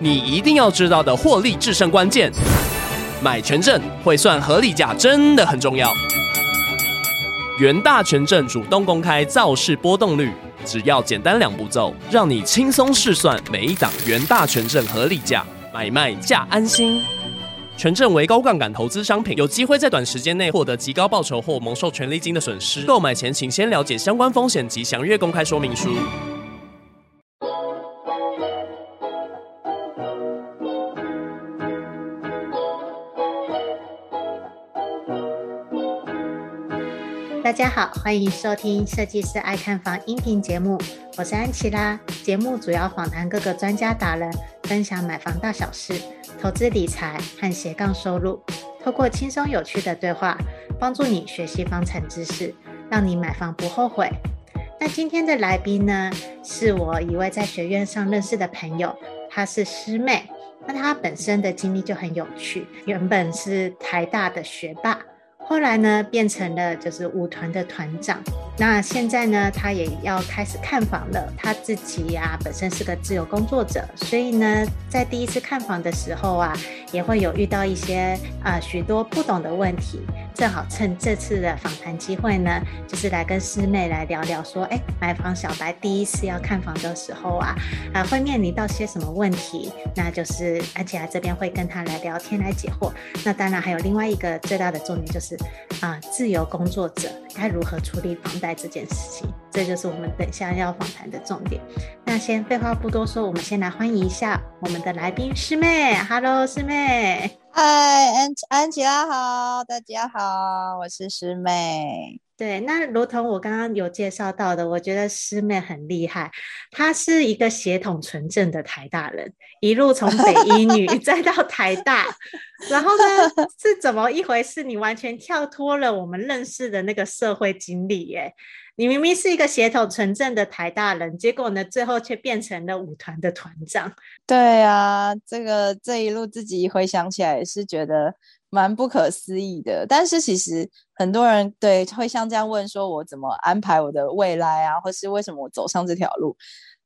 你一定要知道的获利制胜关键，买权证会算合理价真的很重要。元大权证主动公开造市波动率，只要简单两步骤，让你轻松试算每一档元大权证合理价，买卖价安心。权证为高杠杆投资商品，有机会在短时间内获得极高报酬或蒙受权利金的损失。购买前请先了解相关风险及详阅公开说明书。大家好，欢迎收听设计师爱看房音频节目，我是安琪拉。节目主要访谈各个专家达人，分享买房大小事、投资理财和斜杠收入，透过轻松有趣的对话，帮助你学习房产知识，让你买房不后悔。那今天的来宾呢，是我一位在学院上认识的朋友，她是师妹。那她本身的经历就很有趣，原本是台大的学霸。后来呢，变成了就是舞团的团长。那现在呢，他也要开始看房了。他自己呀、本身是个自由工作者，所以呢，在第一次看房的时候啊，也会有遇到一些啊、呃、许多不懂的问题。正好趁这次的访谈机会呢，就是来跟师妹来聊聊，说，哎，买房小白第一次要看房的时候啊，啊，会面临到些什么问题？那就是安琪拉这边会跟他来聊天来解惑。那当然还有另外一个最大的重点就是，啊，自由工作者该如何处理房贷这件事情，这就是我们等下要访谈的重点。那先废话不多说，我们先来欢迎一下我们的来宾师妹。Hello，师妹。嗨，安安琪拉好，大家好，我是师妹。对，那如同我刚刚有介绍到的，我觉得师妹很厉害，她是一个血统纯正的台大人，一路从北一女 再到台大，然后呢，是怎么一回事？你完全跳脱了我们认识的那个社会经历耶。你明明是一个血统纯正的台大人，结果呢，最后却变成了舞团的团长。对啊，这个这一路自己回想起来也是觉得蛮不可思议的。但是其实很多人对会像这样问说，我怎么安排我的未来啊，或是为什么我走上这条路？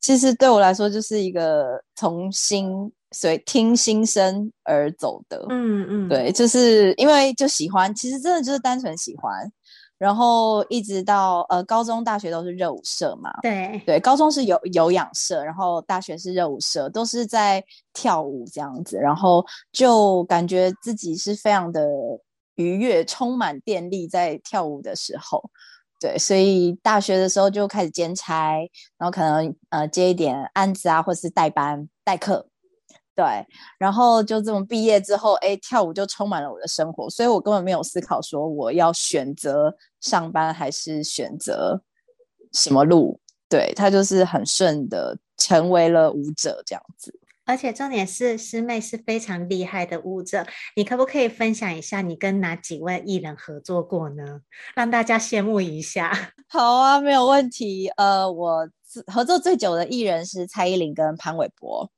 其实对我来说，就是一个从心随听心声而走的。嗯嗯，对，就是因为就喜欢，其实真的就是单纯喜欢。然后一直到呃高中、大学都是热舞社嘛，对对，高中是有有氧社，然后大学是热舞社，都是在跳舞这样子，然后就感觉自己是非常的愉悦，充满电力在跳舞的时候，对，所以大学的时候就开始兼差，然后可能呃接一点案子啊，或者是代班代课。对，然后就这么毕业之后，哎，跳舞就充满了我的生活，所以我根本没有思考说我要选择上班还是选择什么路。对，他就是很顺的成为了舞者这样子。而且重点是师妹是非常厉害的舞者，你可不可以分享一下你跟哪几位艺人合作过呢？让大家羡慕一下。好啊，没有问题。呃，我合作最久的艺人是蔡依林跟潘玮柏。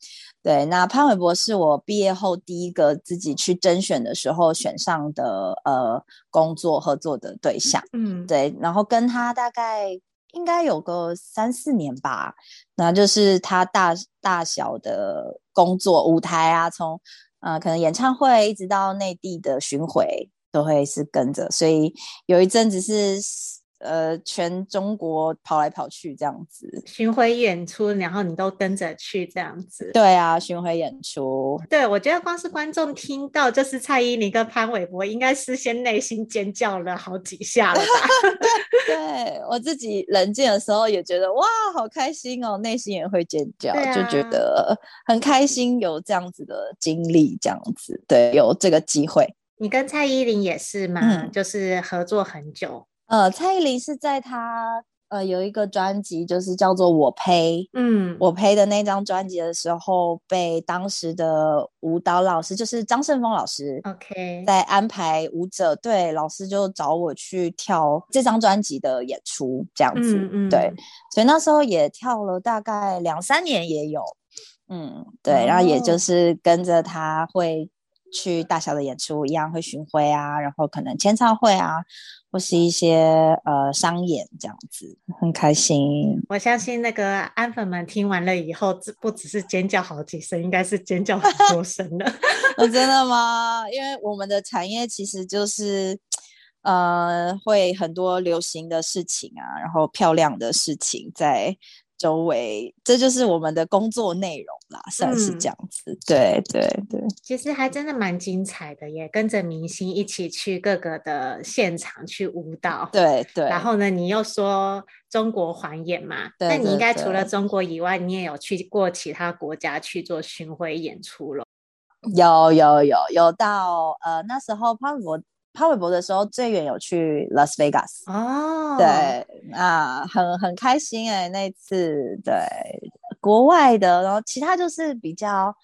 对，那潘玮柏是我毕业后第一个自己去甄选的时候选上的呃工作合作的对象。嗯，对，然后跟他大概。应该有个三四年吧，那就是他大大小的工作舞台啊，从呃可能演唱会一直到内地的巡回都会是跟着，所以有一阵子是。呃，全中国跑来跑去这样子，巡回演出，然后你都跟着去这样子。对啊，巡回演出。对，我觉得光是观众听到就是蔡依林跟潘玮柏，应该事先内心尖叫了好几下了吧？对，我自己冷静的时候也觉得哇，好开心哦，内心也会尖叫，啊、就觉得很开心有这样子的经历，这样子，对，有这个机会。你跟蔡依林也是嘛？嗯、就是合作很久。呃，蔡依林是在她呃有一个专辑，就是叫做《我呸》，嗯，我呸的那张专辑的时候，被当时的舞蹈老师，就是张胜峰老师，OK，在安排舞者，对，老师就找我去跳这张专辑的演出，这样子，嗯嗯，对，所以那时候也跳了大概两三年也有，嗯，对，然后也就是跟着他会。去大小的演出一样会巡回啊，然后可能签唱会啊，或是一些呃商演这样子，很开心。我相信那个安粉们听完了以后，不只是尖叫好几声，应该是尖叫很多声了。真的吗？因为我们的产业其实就是。呃，会很多流行的事情啊，然后漂亮的事情在周围，这就是我们的工作内容啦，算是这样子。嗯、对对对，其实还真的蛮精彩的耶，跟着明星一起去各个的现场去舞蹈。对对。然后呢，你又说中国环演嘛，那你应该除了中国以外，你也有去过其他国家去做巡回演出了？有有有有到呃那时候潘博。潘玮柏的时候，最远有去 Las Vegas 哦，对啊，很很开心哎、欸，那次对国外的，然后其他就是比较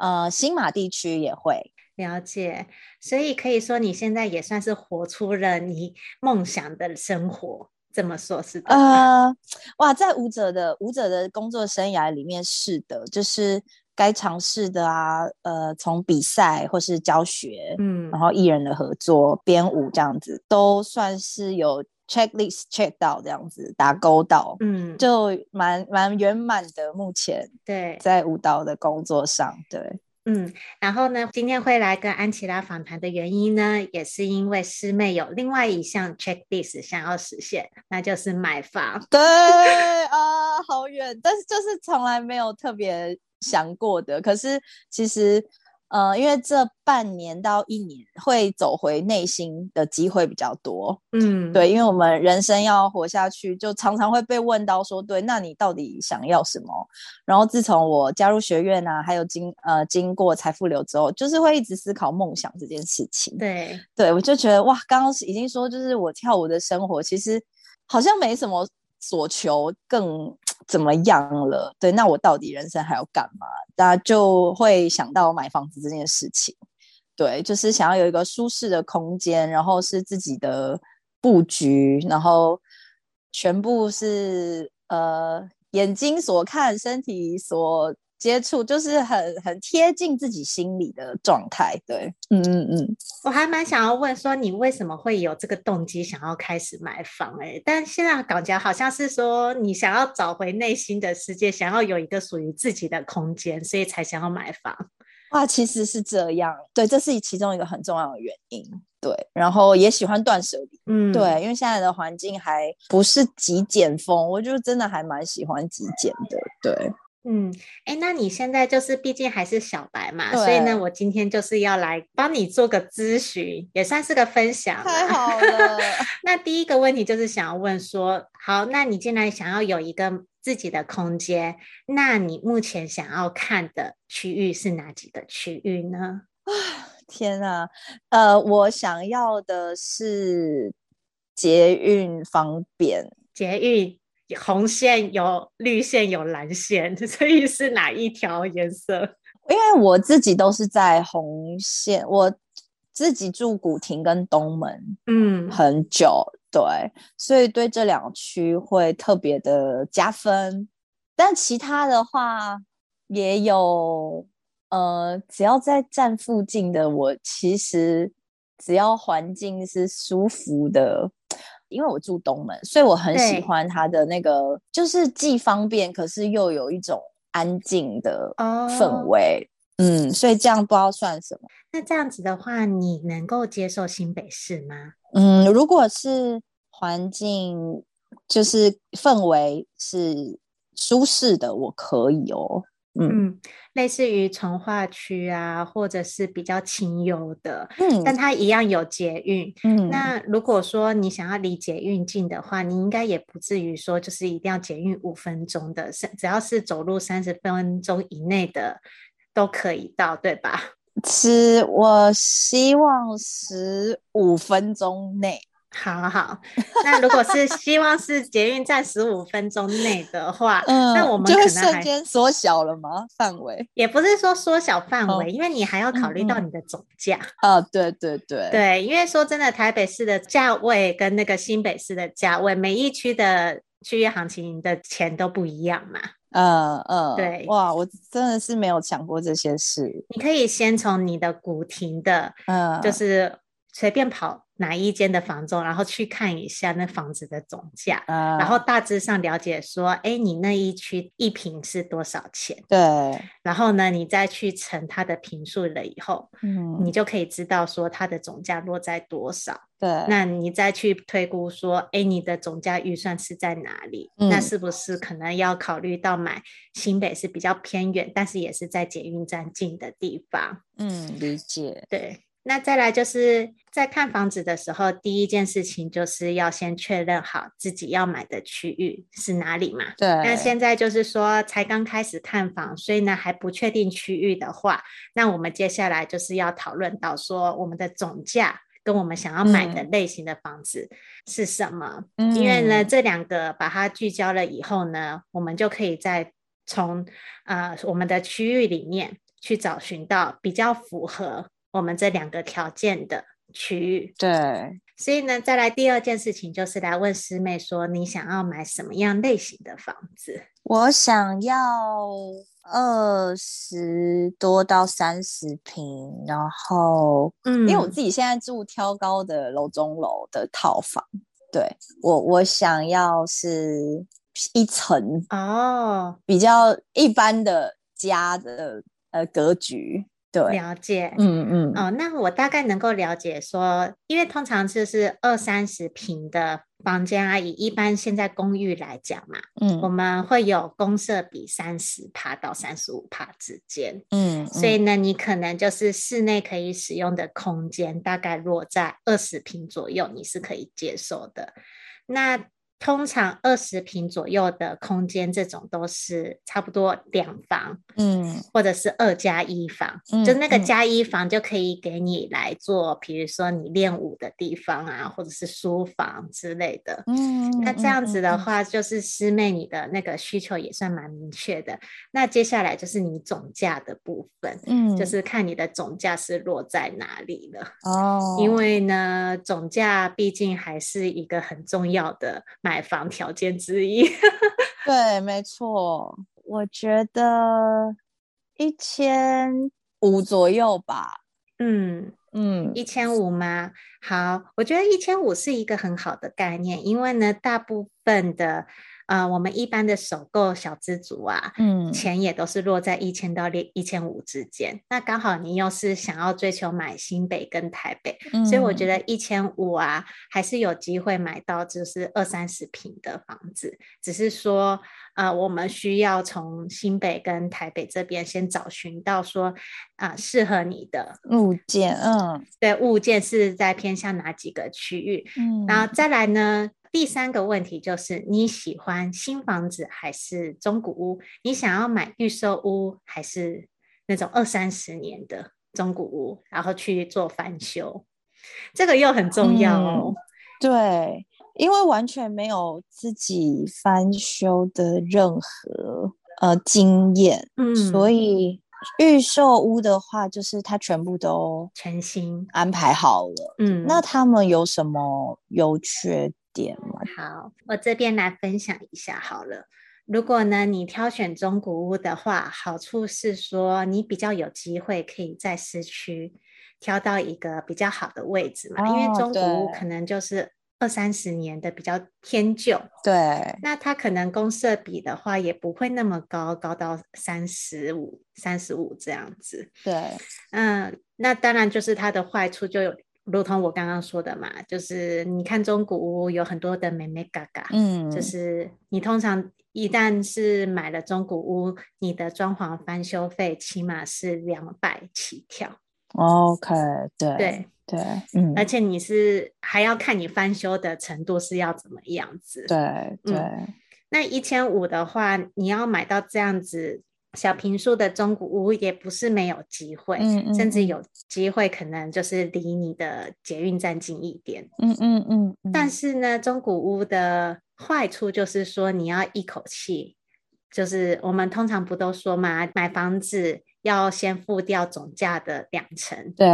呃新马地区也会了解，所以可以说你现在也算是活出了你梦想的生活，这么说是的。呃，哇，在舞者的舞者的工作生涯里面是的，就是。该尝试的啊，呃，从比赛或是教学，嗯，然后艺人的合作、编舞这样子，都算是有 checklist check 到这样子打勾到，嗯，就蛮蛮圆满的。目前对，在舞蹈的工作上，对，嗯，然后呢，今天会来跟安琪拉访谈的原因呢，也是因为师妹有另外一项 checklist 想要实现，那就是买房。对啊，好远，但是就是从来没有特别。想过的，可是其实，呃，因为这半年到一年会走回内心的机会比较多，嗯，对，因为我们人生要活下去，就常常会被问到说，对，那你到底想要什么？然后自从我加入学院啊，还有经呃经过财富流之后，就是会一直思考梦想这件事情。对，对我就觉得哇，刚刚已经说，就是我跳舞的生活，其实好像没什么所求更。怎么样了？对，那我到底人生还要干嘛？大家就会想到买房子这件事情。对，就是想要有一个舒适的空间，然后是自己的布局，然后全部是呃眼睛所看，身体所。接触就是很很贴近自己心里的状态，对，嗯嗯嗯。我还蛮想要问说，你为什么会有这个动机想要开始买房？欸？哎，但现在感觉好像是说你想要找回内心的世界，想要有一个属于自己的空间，所以才想要买房。哇，其实是这样，对，这是其中一个很重要的原因，对。然后也喜欢断舍离，嗯，对，因为现在的环境还不是极简风，我就真的还蛮喜欢极简的，对。嗯，哎，那你现在就是毕竟还是小白嘛，所以呢，我今天就是要来帮你做个咨询，也算是个分享。太好了。那第一个问题就是想要问说，好，那你既然想要有一个自己的空间，那你目前想要看的区域是哪几个区域呢？啊，天啊，呃，我想要的是捷运方便，捷运。红线有绿线有蓝线，所以是哪一条颜色？因为我自己都是在红线，我自己住古亭跟东门，嗯，很久，对，所以对这两区会特别的加分。但其他的话也有，呃，只要在站附近的，我其实只要环境是舒服的。因为我住东门，所以我很喜欢它的那个，就是既方便，可是又有一种安静的氛围。Oh. 嗯，所以这样不知道算什么。那这样子的话，你能够接受新北市吗？嗯，如果是环境，就是氛围是舒适的，我可以哦。嗯，嗯，类似于从化区啊，或者是比较清幽的，嗯，但它一样有捷运。嗯，那如果说你想要离捷运近的话，你应该也不至于说就是一定要捷运五分钟的，是只要是走路三十分钟以内的都可以到，对吧？是，我希望十五分钟内。好好，那如果是希望是捷运站十五分钟内的话，嗯，那我们可能瞬间缩小了吗？范围也不是说缩小范围，哦，因为你还要考虑到你的总价。啊，哦，对对对对，因为说真的，台北市的价位跟那个新北市的价位，每一区的区域行情的钱都不一样嘛。嗯嗯，对，哇，我真的是没有想过这些事。你可以先从你的古亭的，嗯，就是随便跑。哪一间的房中，然后去看一下那房子的总价，嗯，然后大致上了解说，哎，你那一区一平是多少钱？对，然后呢，你再去乘它的平数了以后，嗯，你就可以知道说它的总价落在多少。对，那你再去推估说，哎，你的总价预算是在哪里？嗯，那是不是可能要考虑到买新北是比较偏远，但是也是在捷运站近的地方？嗯，理解。对。那再来就是在看房子的时候，第一件事情就是要先确认好自己要买的区域是哪里嘛。对。那现在就是说才刚开始看房，所以呢还不确定区域的话，那我们接下来就是要讨论到说我们的总价跟我们想要买的类型的房子是什么。嗯。因为呢这两个把它聚焦了以后呢，我们就可以再从呃我们的区域里面去找寻到比较符合。我们这两个条件的区域，对，所以呢，再来第二件事情就是来问师妹说，你想要买什么样类型的房子？我想要二十多到三十平，然后，嗯，因为我自己现在住挑高的楼中楼的套房，对，我我想要是一层哦，比较一般的家的呃格局。对，了解，嗯嗯，哦，那我大概能够了解说，因为通常就是二三十平的房间啊，以一般现在公寓来讲嘛，嗯，我们会有公设比三十帕到三十五帕之间，嗯，嗯，所以呢，你可能就是室内可以使用的空间大概落在二十平左右，你是可以接受的。那通常二十平左右的空间，这种都是差不多两房，嗯，或者是二加一房，嗯，就那个加一房就可以给你来做，比如说你练舞的地方啊，或者是书房之类的，嗯，那这样子的话，就是师妹你的那个需求也算蛮明确的。那接下来就是你总价的部分，嗯，就是。看你的总价是落在哪里了，哦，因。为呢，总价毕竟还是一个很重要的。买房条件之一，对，没错，我觉得一千五左右吧。嗯嗯，一千五吗？好，我觉得一千五是一个很好的概念，因为呢，大部分的。呃，我们一般的首购小资族啊，嗯，钱也都是落在一千到一千五之间。那刚好你又是想要追求买新北跟台北，嗯，所以我觉得一千五啊，还是有机会买到就是二三十平的房子。只是说，呃，我们需要从新北跟台北这边先找寻到说，啊，呃，适合你的物件，嗯，对，物件是在偏向哪几个区域？嗯，然后再来呢？第三个问题就是你喜欢新房子还是中古屋？你想要买预售屋还是那种二三十年的中古屋，然后去做翻修？这个又很重要哦。嗯、对，因为完全没有自己翻修的任何呃经验，嗯，所以预售屋的话，就是它全部都全新安排好了。嗯，那他们有什么优缺点吗？好，我这边来分享一下好了。如果呢，你挑选中古屋的话，好处是说你比较有机会可以在市区挑到一个比较好的位置嘛，哦、因为中古屋可能就是二三十年的比较偏旧。对，那它可能公设比的话也不会那么高，高到三十五、三十五这样子。对，嗯，那当然就是它的坏处就有。如同我刚刚说的嘛，就是你看中古屋有很多的美眉嘎嘎，嗯，就是你通常一旦是买了中古屋，你的装潢翻修费起码是两百起跳。OK，对对对，嗯，而且你是还要看你翻修的程度是要怎么样子。对对，嗯，那一千五的话，你要买到这样子。小平数的中古屋也不是没有机会，嗯嗯，甚至有机会可能就是离你的捷运站近一点，嗯嗯嗯。但是呢，中古屋的坏处就是说你要一口气，就是我们通常不都说嘛，买房子要先付掉总价的两成。对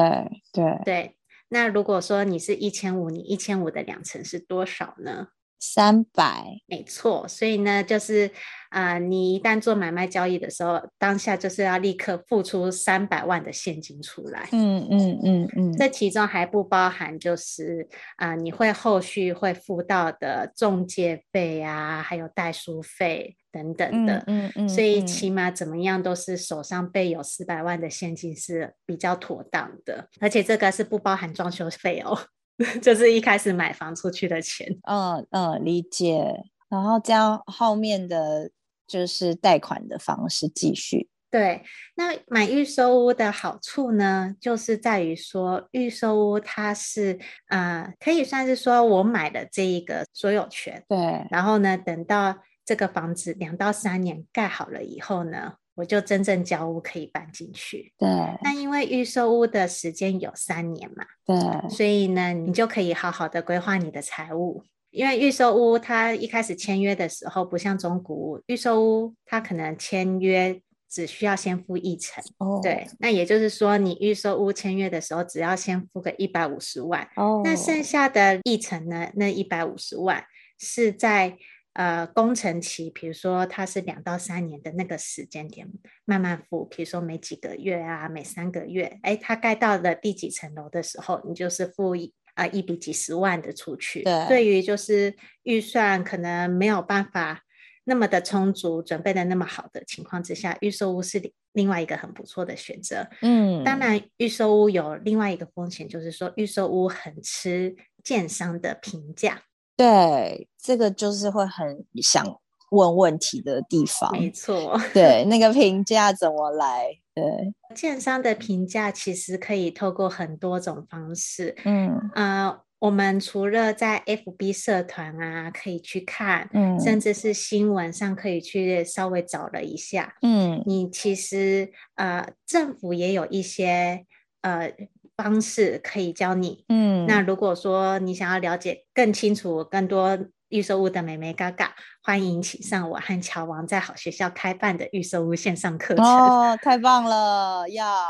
对对。那如果说你是一千五，你一千五的两成是多少呢？三百，没错。所以呢，就是啊、呃，你一旦做买卖交易的时候，当下就是要立刻付出三百万的现金出来。嗯嗯嗯嗯，这其中还不包含就是啊、呃，你会后续会付到的中介费啊，还有代书费。等等的，嗯嗯，嗯，所以起码怎么样都是手上备有四百万的现金是比较妥当的，而且这个是不包含装修费哦，就是一开始买房出去的钱。嗯嗯，理解。然后这样后面的就是贷款的方式继续。对，那买预售屋的好处呢，就是在于说预售屋它是啊、呃，可以算是说我买的这一个所有权。对，然后呢，等到。这个房子两到三年盖好了以后呢，我就真正交屋可以搬进去。对，那因为预售屋的时间有三年嘛，对，所以呢，你就可以好好的规划你的财务。因为预售屋它一开始签约的时候不像中古屋，预售屋它可能签约只需要先付一成。哦，对，那也就是说你预售屋签约的时候只要先付个一百五十万。哦，那剩下的一成呢？那一百五十万是在。呃，工程期，比如说它是两到三年的那个时间点，慢慢付，比如说每几个月啊，每三个月，哎，它盖到了第几层楼的时候，你就是付一啊、呃、一笔几十万的出去。对，对于就是预算可能没有办法那么的充足，准备的那么好的情况之下，预售屋是另外一个很不错的选择。嗯，当然，预售屋有另外一个风险，就是说预售屋很吃建商的评价。对，这个就是会很想问问题的地方。没错，对，那个评价怎么来？对，建商的评价其实可以透过很多种方式。嗯，呃，我们除了在 FB 社团啊可以去看，嗯，甚至是新闻上可以去稍微找了一下，嗯，你其实呃，政府也有一些呃。方式可以教你，嗯，那如果说你想要了解更清楚、更多预售屋的眉眉嘎嘎，欢迎请上我和乔王在好学校开办的预售屋线上课程。哦，太棒了，要。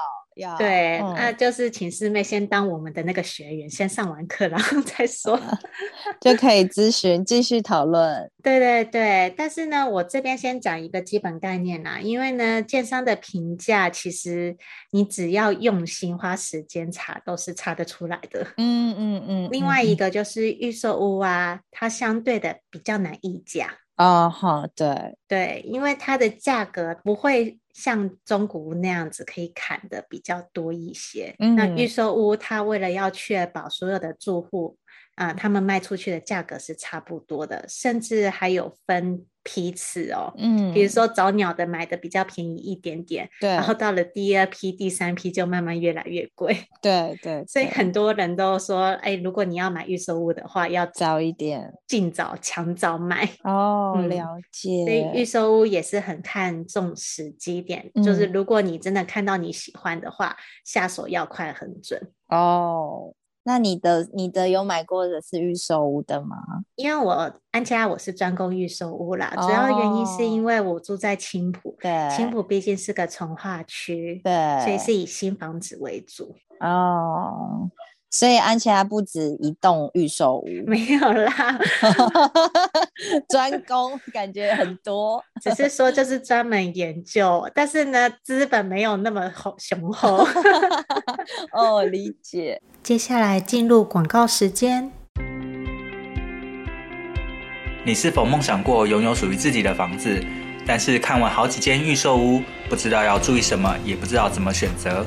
对，那、嗯啊、就是请师妹先当我们的那个学员，先上完课，然后再说，就可以咨询继续讨论。对对对，但是呢，我这边先讲一个基本概念啦，因为呢，建商的评价其实你只要用心花时间查，都是查得出来的。嗯嗯嗯。另外一个就是预售屋啊，它相对的比较难议价。哦，好，对对，因为它的价格不会。像中古屋那样子可以砍的比较多一些，嗯、那预售屋它为了要确保所有的住户啊、呃，他们卖出去的价格是差不多的，甚至还有分。批次哦，嗯，比如说早鸟的买的比较便宜一点点，对，然后到了第二批、第三批就慢慢越来越贵，对对，所以很多人都说，哎，如果你要买预售屋的话，要早一点，尽早抢早买哦，了解。所以预售屋也是很看重时机点，嗯，就是如果你真的看到你喜欢的话，下手要快很准哦。那你的你的有买过的是预售屋的吗？因为我安家我是专攻预售屋啦，主要原因是因为我住在青浦，对，青浦毕竟是个从化区，对，所以是以新房子为主。哦，所以安琪拉不止一栋预售屋，没有啦，专攻感觉很多，只是说就是专门研究，但是呢，资本没有那么厚雄厚。哦，理解。接下来进入广告时间。你是否梦想过拥有属于自己的房子？但是看完好几间预售屋，不知道要注意什么，也不知道怎么选择？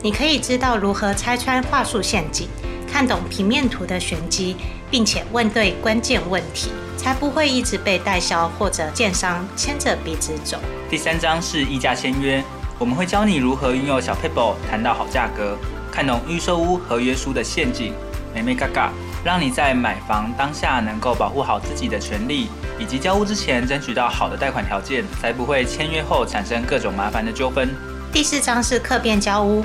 你可以知道如何拆穿话术陷阱，看懂平面图的玄机，并且问对关键问题，才不会一直被代销或者建商牵着鼻子走。第三章是议价签约，我们会教你如何运用小 paper 谈到好价格，看懂预售屋合约书的陷阱，眉眉嘎嘎。让你在买房当下能够保护好自己的权利，以及交屋之前争取到好的贷款条件，才不会签约后产生各种麻烦的纠纷。第四章是客变交屋，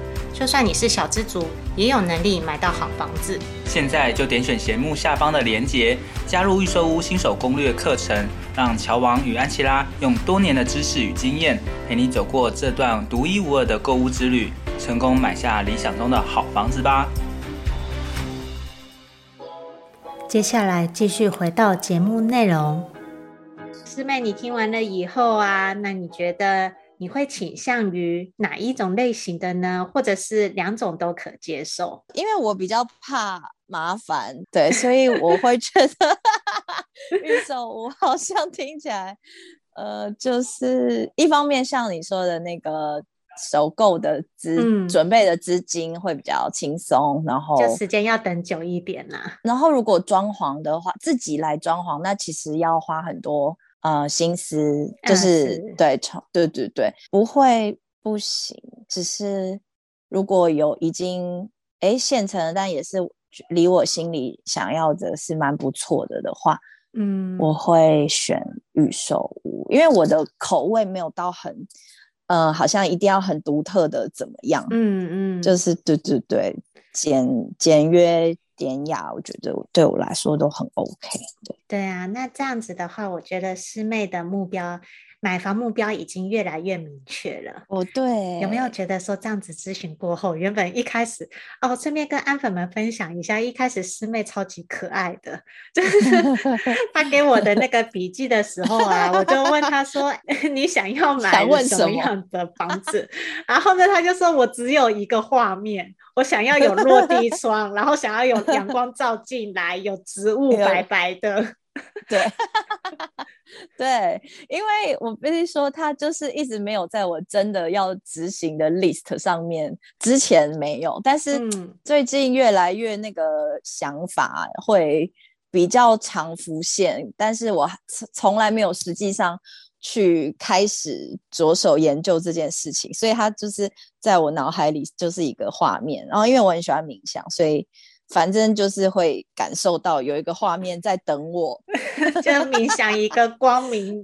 就算你是小资族，也有能力买到好房子。现在就点选节目下方的链接，加入预售屋新手攻略课程，让乔王与安琪拉用多年的知识与经验，陪你走过这段独一无二的购物之旅，成功买下理想中的好房子吧。接下来继续回到节目内容。师妹，你听完了以后啊，那你觉得你会倾向于哪一种类型的呢？或者是两种都可接受？因为我比较怕麻烦，对，所以我会觉得 预售屋好像听起来，呃，就是一方面像你说的那个。首购的资、嗯、准备的资金会比较轻松，然后就时间要等久一点啦、啊。然后如果装潢的话，自己来装潢，那其实要花很多呃心思，就是、嗯、是对，对对对，不会不行，只是如果有已经哎现成的，但也是离我心里想要的是蛮不错的的话，嗯，我会选预售屋，因为我的口味没有到很。嗯，好像一定要很独特的怎么样？嗯嗯，就是对对对，简简约典雅，我觉得对我来说都很 OK。对对啊，那这样子的话，我觉得师妹的目标。买房目标已经越来越明确了。哦，对，有没有觉得说这样子咨询过后，原本一开始哦，顺便跟安粉们分享一下，一开始师妹超级可爱的，就是 她给我的那个笔记的时候啊，我就问她说：“你想要 买什么样的房子？”然后呢，她就说我只有一个画面，我想要有落地窗，然后想要有阳光照进来，有植物白白的。对，对，因为我必须说，他就是一直没有在我真的要执行的 list 上面，之前没有，但是最近越来越那个想法会比较常浮现，但是我从来没有实际上去开始着手研究这件事情，所以他就是在我脑海里就是一个画面，然后因为我很喜欢冥想，所以。反正就是会感受到有一个画面在等我，就冥想一个光明，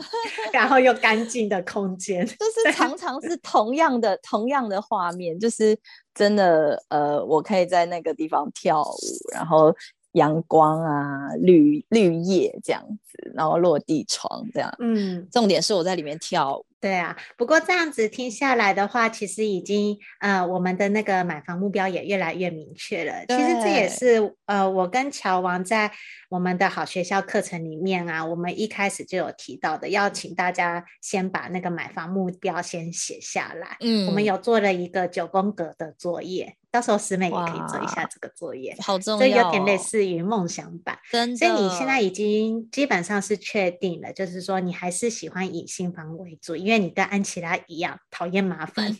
然后又干净的空间，就。是常常是同样的同样的画面，就是真的呃，我可以在那个地方跳舞，然后阳光啊，绿绿叶这样子，然后落地窗这样，嗯，重点是我在里面跳舞。对啊，不过这样子听下来的话，其实已经呃，我们的那个买房目标也越来越明确了。其实这也是呃，我跟乔王在我们的好学校课程里面啊，我们一开始就有提到的，要请大家先把那个买房目标先写下来。嗯，我们有做了一个九宫格的作业。到时候师妹也可以做一下这个作业，好重要，这有点类似于梦想版。真的，所以你现在已经基本上是确定了，就是说你还是喜欢以新房为主，因为你跟安琪拉一样讨厌麻烦。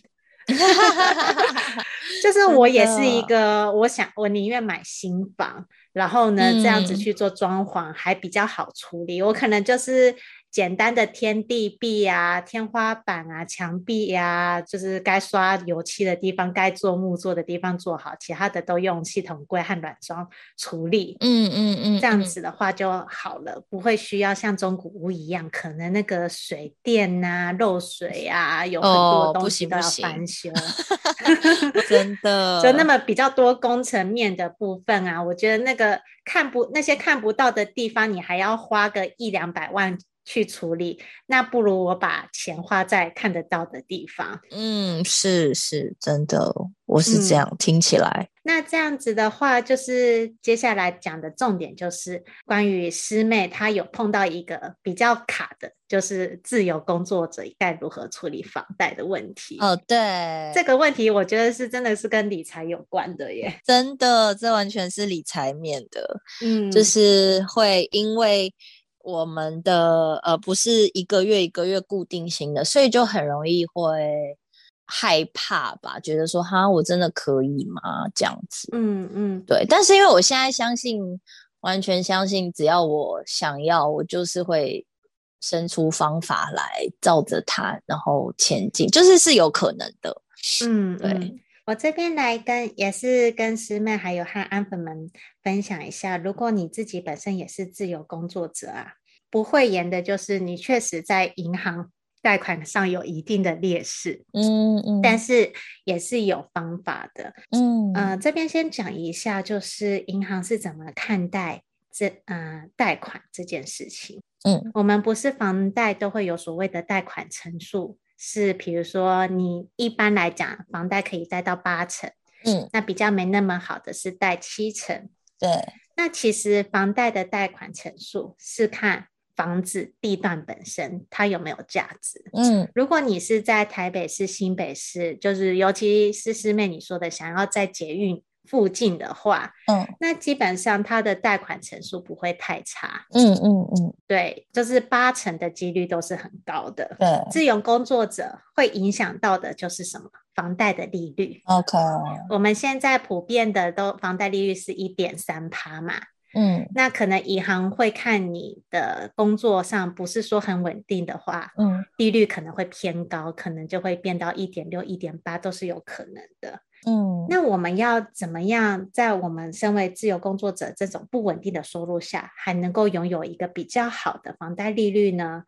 就是我也是一个，我想我宁愿买新房，然后呢这样子去做装潢还比较好处理。我可能就是。简单的天地壁啊、天花板啊、墙壁呀、啊，就是该刷油漆的地方、该做木做的地方做好，其他的都用系统柜和软装处理。嗯嗯嗯，这样子的话就好了，不会需要像中古屋一样，可能那个水电啊漏水啊，有很多东西都要翻修。哦、真的，就那么比较多工程面的部分啊，我觉得那个看不那些看不到的地方，你还要花个一两百万。去处理，那不如我把钱花在看得到的地方。嗯，是是，真的，我是这样、嗯、听起来。那这样子的话，就是接下来讲的重点就是关于师妹她有碰到一个比较卡的，就是自由工作者该如何处理房贷的问题。哦，对，这个问题我觉得是真的是跟理财有关的耶。真的，这完全是理财面的。嗯，就是会因为。我们的呃不是一个月一个月固定型的，所以就很容易会害怕吧，觉得说哈，我真的可以吗？这样子，嗯嗯，对。但是因为我现在相信，完全相信，只要我想要，我就是会生出方法来，照着它，然后前进，就是是有可能的。嗯，对。嗯我这边来跟也是跟师妹还有和安粉们分享一下，如果你自己本身也是自由工作者啊，不讳言的就是你确实在银行贷款上有一定的劣势，嗯嗯，但是也是有方法的，嗯。呃，这边先讲一下，就是银行是怎么看待这呃贷款这件事情，嗯，我们不是房贷都会有所谓的贷款成数。是，比如说你一般来讲，房贷可以贷到八成，嗯，那比较没那么好的是贷七成，对。那其实房贷的贷款成数是看房子地段本身它有没有价值，嗯。如果你是在台北市、新北市，就是尤其是师妹你说的，想要在捷运。附近的话，嗯，那基本上它的贷款成数不会太差，嗯嗯嗯，对，就是八成的几率都是很高的。对，自由工作者会影响到的就是什么？房贷的利率。OK，我们现在普遍的都房贷利率是一点三趴嘛，嗯，那可能银行会看你的工作上不是说很稳定的话，嗯，利率可能会偏高，可能就会变到一点六、一点八都是有可能的。嗯，那我们要怎么样在我们身为自由工作者这种不稳定的收入下，还能够拥有一个比较好的房贷利率呢？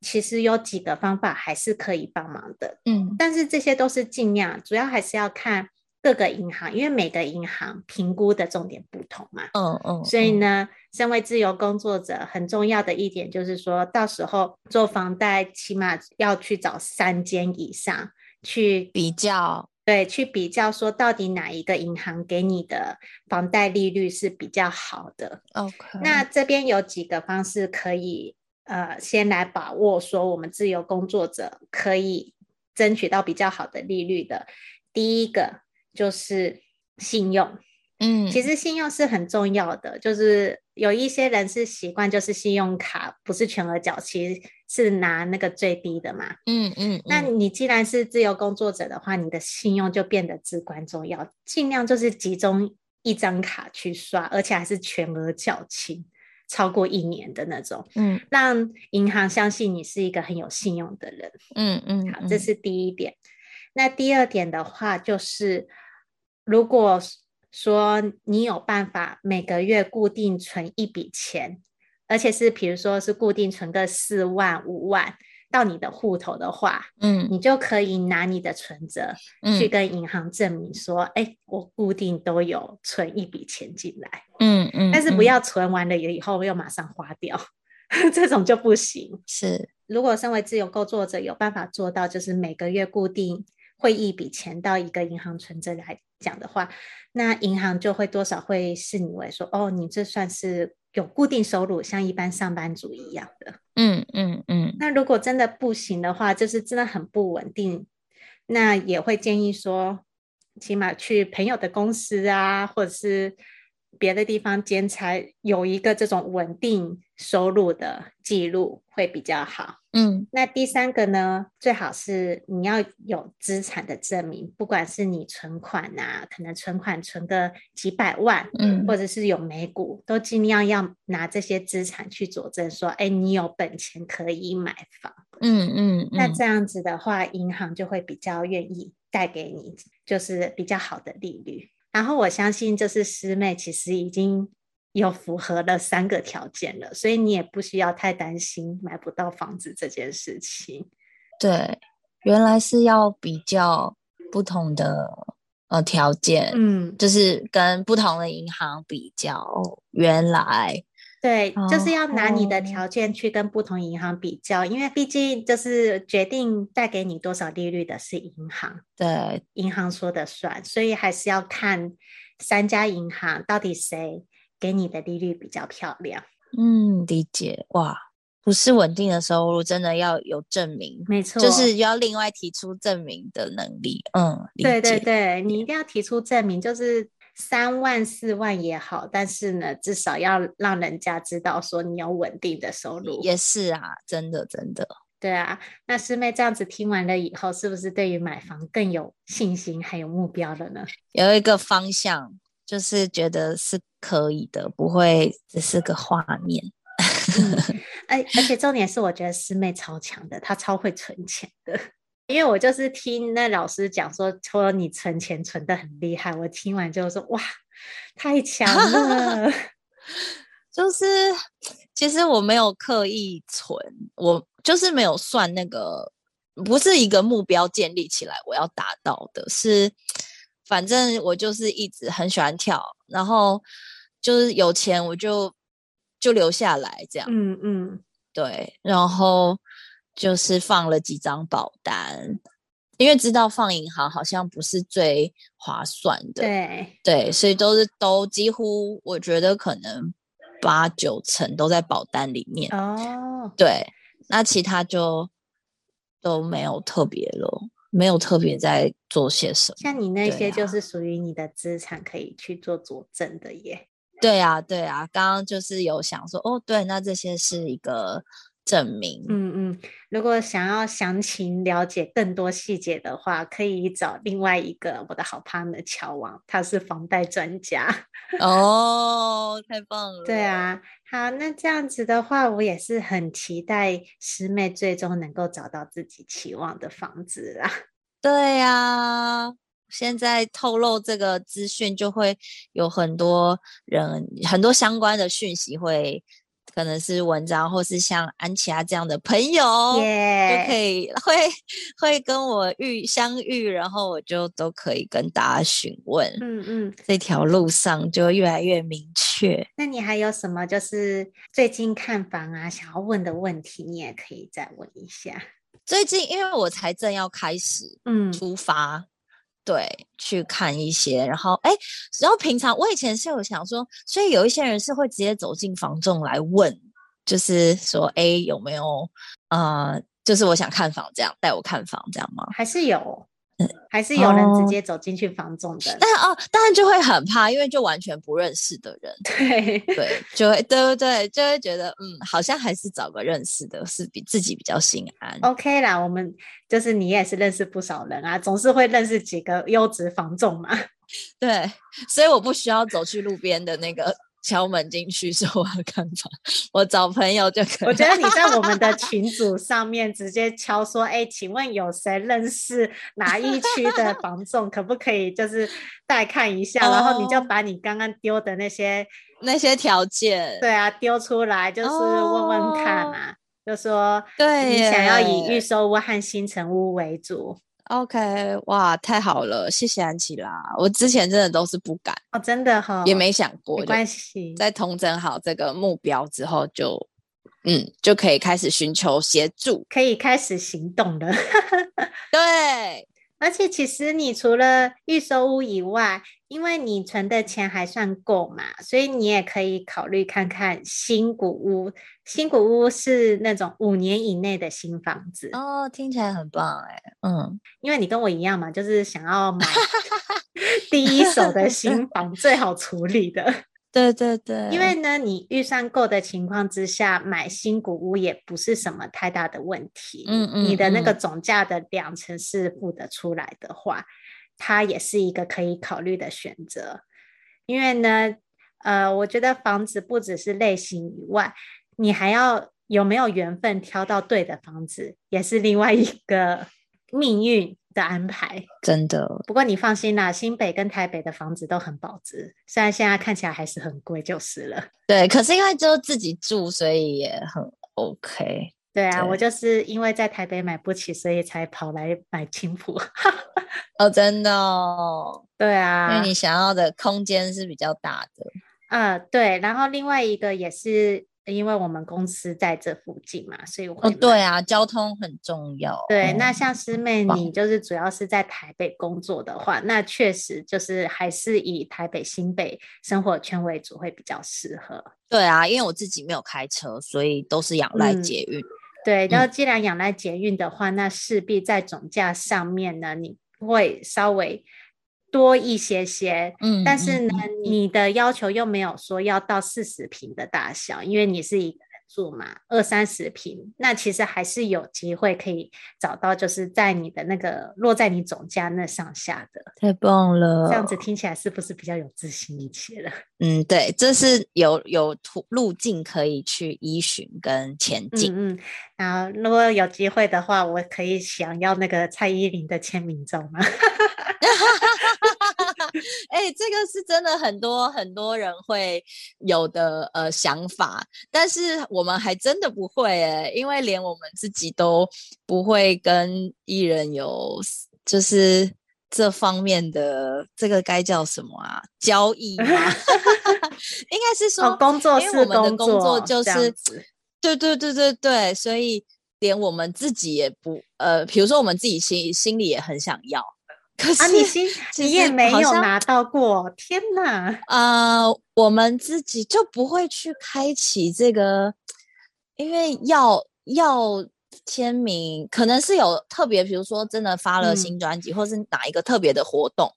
其实有几个方法还是可以帮忙的。嗯，但是这些都是尽量，主要还是要看各个银行，因为每个银行评估的重点不同嘛。嗯嗯。所以呢，身为自由工作者，很重要的一点就是说，到时候做房贷，起码要去找三间以上去比较。对，去比较说到底哪一个银行给你的房贷利率是比较好的。OK，那这边有几个方式可以呃先来把握，说我们自由工作者可以争取到比较好的利率的。第一个就是信用。嗯，其实信用是很重要的，就是有一些人是习惯就是信用卡不是全额缴，其实是拿那个最低的嘛。嗯嗯，嗯，那你既然是自由工作者的话，你的信用就变得至关重要，尽量就是集中一张卡去刷，而且还是全额缴清，超过一年的那种。嗯，让银行相信你是一个很有信用的人。嗯嗯，嗯，好，这是第一点。那第二点的话，就是如果。说你有办法每个月固定存一笔钱，而且是比如说是固定存个四万五万到你的户头的话，嗯，你就可以拿你的存折去跟银行证明说，哎、嗯，我固定都有存一笔钱进来，嗯嗯，但是不要存完了以后又马上花掉，嗯、这种就不行。是，如果身为自由工作者有办法做到，就是每个月固定汇一笔钱到一个银行存折来讲的话。那银行就会多少会视你为说，哦，你这算是有固定收入，像一般上班族一样的。嗯嗯嗯。那如果真的不行的话，就是真的很不稳定，那也会建议说，起码去朋友的公司啊，或者是别的地方兼差，有一个这种稳定收入的记录会比较好。嗯，那第三个呢，最好是你要有资产的证明，不管是你存款啊，可能存款存个几百万，嗯，或者是有美股，都尽量要拿这些资产去佐证，说，哎，你有本钱可以买房。嗯嗯，嗯，那这样子的话，银行就会比较愿意贷给你，就是比较好的利率。然后我相信，就是师妹其实已经有符合了三个条件了，所以你也不需要太担心买不到房子这件事情。对，原来是要比较不同的呃条件，嗯，就是跟不同的银行比较。原来。对，就是要拿你的条件去跟不同银行比较，因为毕竟就是决定贷给你多少利率的是银行，对，银行说的算，所以还是要看三家银行到底谁给你的利率比较漂亮。嗯，理解。哇，不是稳定的收入，真的要有证明，没错，就是要另外提出证明的能力。嗯，对对对，你一定要提出证明，就是。三万四万也好，但是呢，至少要让人家知道说你有稳定的收入。也是啊，真的真的。对啊，那师妹这样子听完了以后，是不是对于买房更有信心，还有目标了呢？有一个方向，就是觉得是可以的，不会只是个画面。哎、嗯，而且重点是，我觉得师妹超强的，她超会存钱的。因为我就是听那老师讲说，说你存钱存的很厉害，我听完就说哇，太强了。就是其实我没有刻意存，我就是没有算那个，不是一个目标建立起来我要达到的，是反正我就是一直很喜欢跳，然后就是有钱我就就留下来这样。嗯嗯，对，然后。就是放了几张保单，因为知道放银行好像不是最划算的，对对，所以都是都几乎我觉得可能八九成都在保单里面哦。对，那其他就都没有特别了，没有特别在做些什么。像你那些就是属于你的资产，可以去做佐证的耶。对啊，对啊，刚刚就是有想说，哦，对，那这些是一个。证明，嗯嗯，如果想要详情了解更多细节的话，可以找另外一个我的好 partner 乔王，他是房贷专家。哦，太棒了！对啊，好，那这样子的话，我也是很期待师妹最终能够找到自己期望的房子啦。对啊，现在透露这个资讯，就会有很多人很多相关的讯息会。可能是文章，或是像安琪拉这样的朋友.就可以会会跟我遇相遇，然后我就都可以跟大家询问，嗯嗯，这条路上就越来越明确。那你还有什么就是最近看房啊想要问的问题，你也可以再问一下。最近因为我才正要开始，嗯，出发。对，去看一些，然后哎，然后平常我以前是有想说，所以有一些人是会直接走进房仲来问，就是说，哎，有没有，呃，就是我想看房，这样带我看房，这样吗？还是有。还是有人直接走进去房仲的，哦但哦，当然就会很怕，因为就完全不认识的人，对对，就会对对对，就会觉得嗯，好像还是找个认识的，是比自己比较心安。OK 啦，我们就是你也是认识不少人啊，总是会认识几个优质房仲嘛。对，所以我不需要走去路边的那个。敲门进去说我要看房，我找朋友就可以。我觉得你在我们的群组 上面直接敲说：“哎、欸，请问有谁认识哪一区的 房仲，可不可以就是带看一下？”然后你就把你刚刚丢的那些那些条件，对啊，丢出来就是问问看啊，就说对你想要以预售屋和新城屋为主。OK，哇，太好了，谢谢安琪拉。我之前真的都是不敢哦，真的哈、哦，也没想过。没关系，在统整好这个目标之后就，就嗯，就可以开始寻求协助，可以开始行动了。对。而且其实你除了预售屋以外，因为你存的钱还算够嘛，所以你也可以考虑看看新古屋。新古屋是那种五年以内的新房子哦，听起来很棒哎。嗯，因为你跟我一样嘛，就是想要买 第一手的新房，最好处理的。对 对对，因为呢，你预算够的情况之下，买新古屋也不是什么太大的问题。嗯嗯，你的那个总价的两成是付得出来的话，它也是一个可以考虑的选择。因为呢，呃，我觉得房子不只是类型以外，你还要有没有缘分挑到对的房子，也是另外一个命运的安排。真的。不过你放心啦，新北跟台北的房子都很保值，虽然现在看起来还是很贵，就是了。对，可是因为就自己住，所以也很 OK。对啊，对我就是因为在台北买不起，所以才跑来买青埔。哦，真的哦。对啊，因为你想要的空间是比较大的。呃，对，然后另外一个也是因为我们公司在这附近嘛，所以我会。哦，对啊，交通很重要。对，嗯、那像师妹你就是主要是在台北工作的话，那确实就是还是以台北新北生活圈为主会比较适合。对啊，因为我自己没有开车，所以都是仰赖捷运。嗯、对，然后既然仰赖捷运的话，嗯、那势必在总价上面呢，你会稍微。多一些些，嗯，但是呢，嗯、你的要求又没有说要到四十平的大小，因为你是一个人住嘛，二三十平，那其实还是有机会可以找到，就是在你的那个落在你总价那上下的。太棒了，这样子听起来是不是比较有自信一些了？嗯，对，这是有有途路径可以去依循跟前进。嗯嗯，然后如果有机会的话，我可以想要那个蔡依林的签名照吗？哎、欸，这个是真的，很多很多人会有的呃想法，但是我们还真的不会哎、欸，因为连我们自己都不会跟艺人有就是这方面的这个该叫什么啊交易吗？应该是说、哦、工作是我们的工作就是对对对对对，所以连我们自己也不呃，比如说我们自己心心里也很想要。可是、啊、你心你也没有拿到过，天哪！啊、呃，我们自己就不会去开启这个，因为要要签名，可能是有特别，比如说真的发了新专辑，嗯、或是哪一个特别的活动，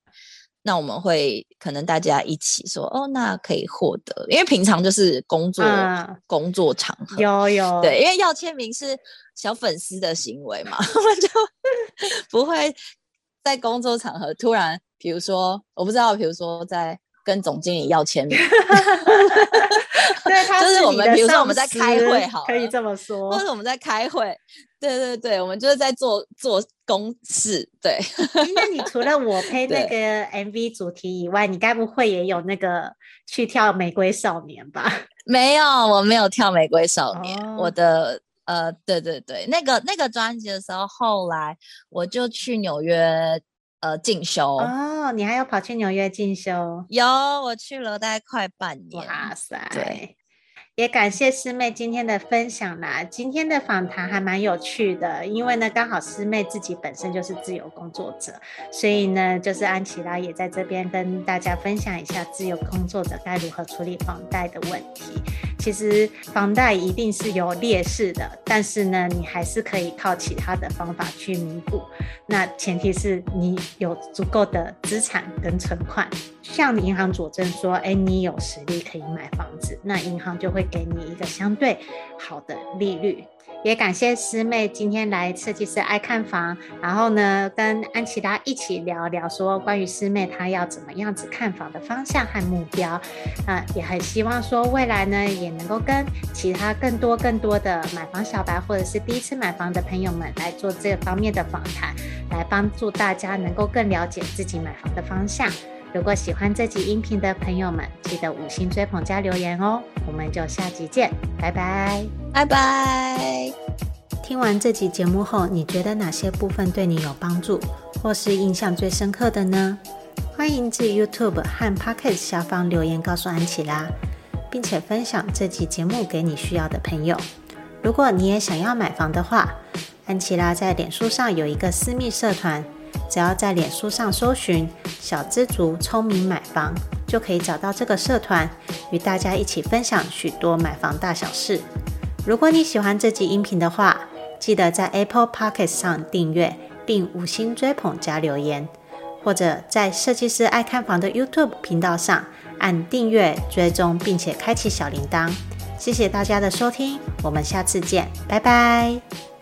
那我们会可能大家一起说，哦，那可以获得，因为平常就是工作、啊、工作场合，有有对，因为要签名是小粉丝的行为嘛，我们就不会。在工作场合突然，比如说，我不知道，比如说在跟总经理要签名，对，他就是我们，比如说我们在开会，好，可以这么说，或者我们在开会，对对对，我们就是在做做公事，对。那你除了我 配那个 MV 主题以外，你该不会也有那个去跳玫瑰少年吧？没有，我没有跳玫瑰少年，哦、我的。呃，对对对，那个那个专辑的时候，后来我就去纽约呃进修。哦，你还要跑去纽约进修？有，我去了大概快半年。哇塞！对。也感谢师妹今天的分享啦，今天的访谈还蛮有趣的，因为呢，刚好师妹自己本身就是自由工作者，所以呢，就是安琪拉也在这边跟大家分享一下自由工作者该如何处理房贷的问题。其实房贷一定是有劣势的，但是呢，你还是可以靠其他的方法去弥补。那前提是你有足够的资产跟存款，向银行佐证说，哎，你有实力可以买房子，那银行就会。给你一个相对好的利率，也感谢师妹今天来设计师爱看房，然后呢，跟安琪拉一起聊聊说关于师妹她要怎么样子看房的方向和目标，啊、也很希望说未来呢也能够跟其他更多更多的买房小白或者是第一次买房的朋友们来做这方面的访谈，来帮助大家能够更了解自己买房的方向。如果喜欢这集音频的朋友们，记得五星追捧加留言哦！我们就下集见，拜拜，拜拜。听完这集节目后，你觉得哪些部分对你有帮助，或是印象最深刻的呢？欢迎至 YouTube 和 Podcast 下方留言告诉安琪拉，并且分享这集节目给你需要的朋友。如果你也想要买房的话，安琪拉在脸书上有一个私密社团。只要在脸书上搜寻“小资族聪明买房”，就可以找到这个社团，与大家一起分享许多买房大小事。如果你喜欢这集音频的话，记得在 Apple Podcast 上订阅并五星追捧加留言，或者在设计师爱看房的 YouTube 频道上按订阅、追踪，并且开启小铃铛。谢谢大家的收听，我们下次见，拜拜。